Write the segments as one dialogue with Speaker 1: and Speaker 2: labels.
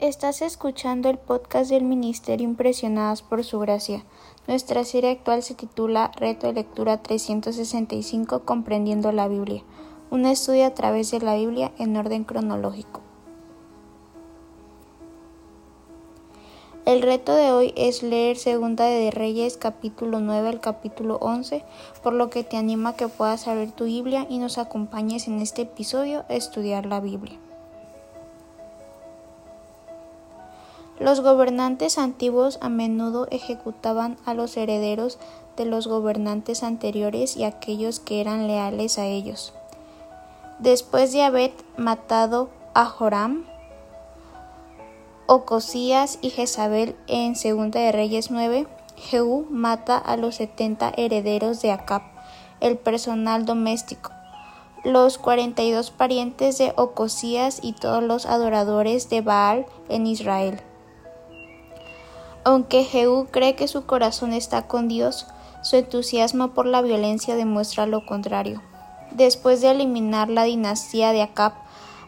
Speaker 1: Estás escuchando el podcast del Ministerio Impresionadas por Su Gracia. Nuestra serie actual se titula Reto de Lectura 365 Comprendiendo la Biblia. Un estudio a través de la Biblia en orden cronológico. El reto de hoy es leer Segunda de Reyes capítulo 9 al capítulo 11, por lo que te animo a que puedas abrir tu Biblia y nos acompañes en este episodio a estudiar la Biblia. Los gobernantes antiguos a menudo ejecutaban a los herederos de los gobernantes anteriores y aquellos que eran leales a ellos. Después de haber matado a Joram, Ocosías y Jezabel en Segunda de Reyes 9, Jehú mata a los setenta herederos de Acab, el personal doméstico, los cuarenta y dos parientes de Ocosías y todos los adoradores de Baal en Israel. Aunque Jehú cree que su corazón está con Dios, su entusiasmo por la violencia demuestra lo contrario. Después de eliminar la dinastía de Acab,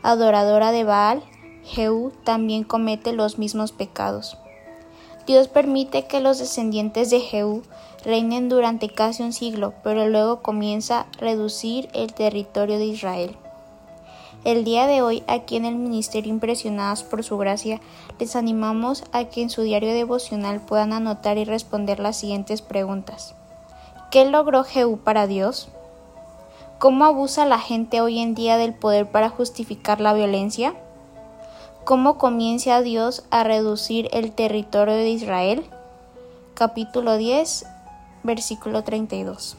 Speaker 1: adoradora de Baal, Jehú también comete los mismos pecados. Dios permite que los descendientes de Jehú reinen durante casi un siglo, pero luego comienza a reducir el territorio de Israel. El día de hoy, aquí en el Ministerio Impresionadas por su gracia, les animamos a que en su diario devocional puedan anotar y responder las siguientes preguntas. ¿Qué logró Jehú para Dios? ¿Cómo abusa la gente hoy en día del poder para justificar la violencia? ¿Cómo comienza Dios a reducir el territorio de Israel? Capítulo 10, versículo 32.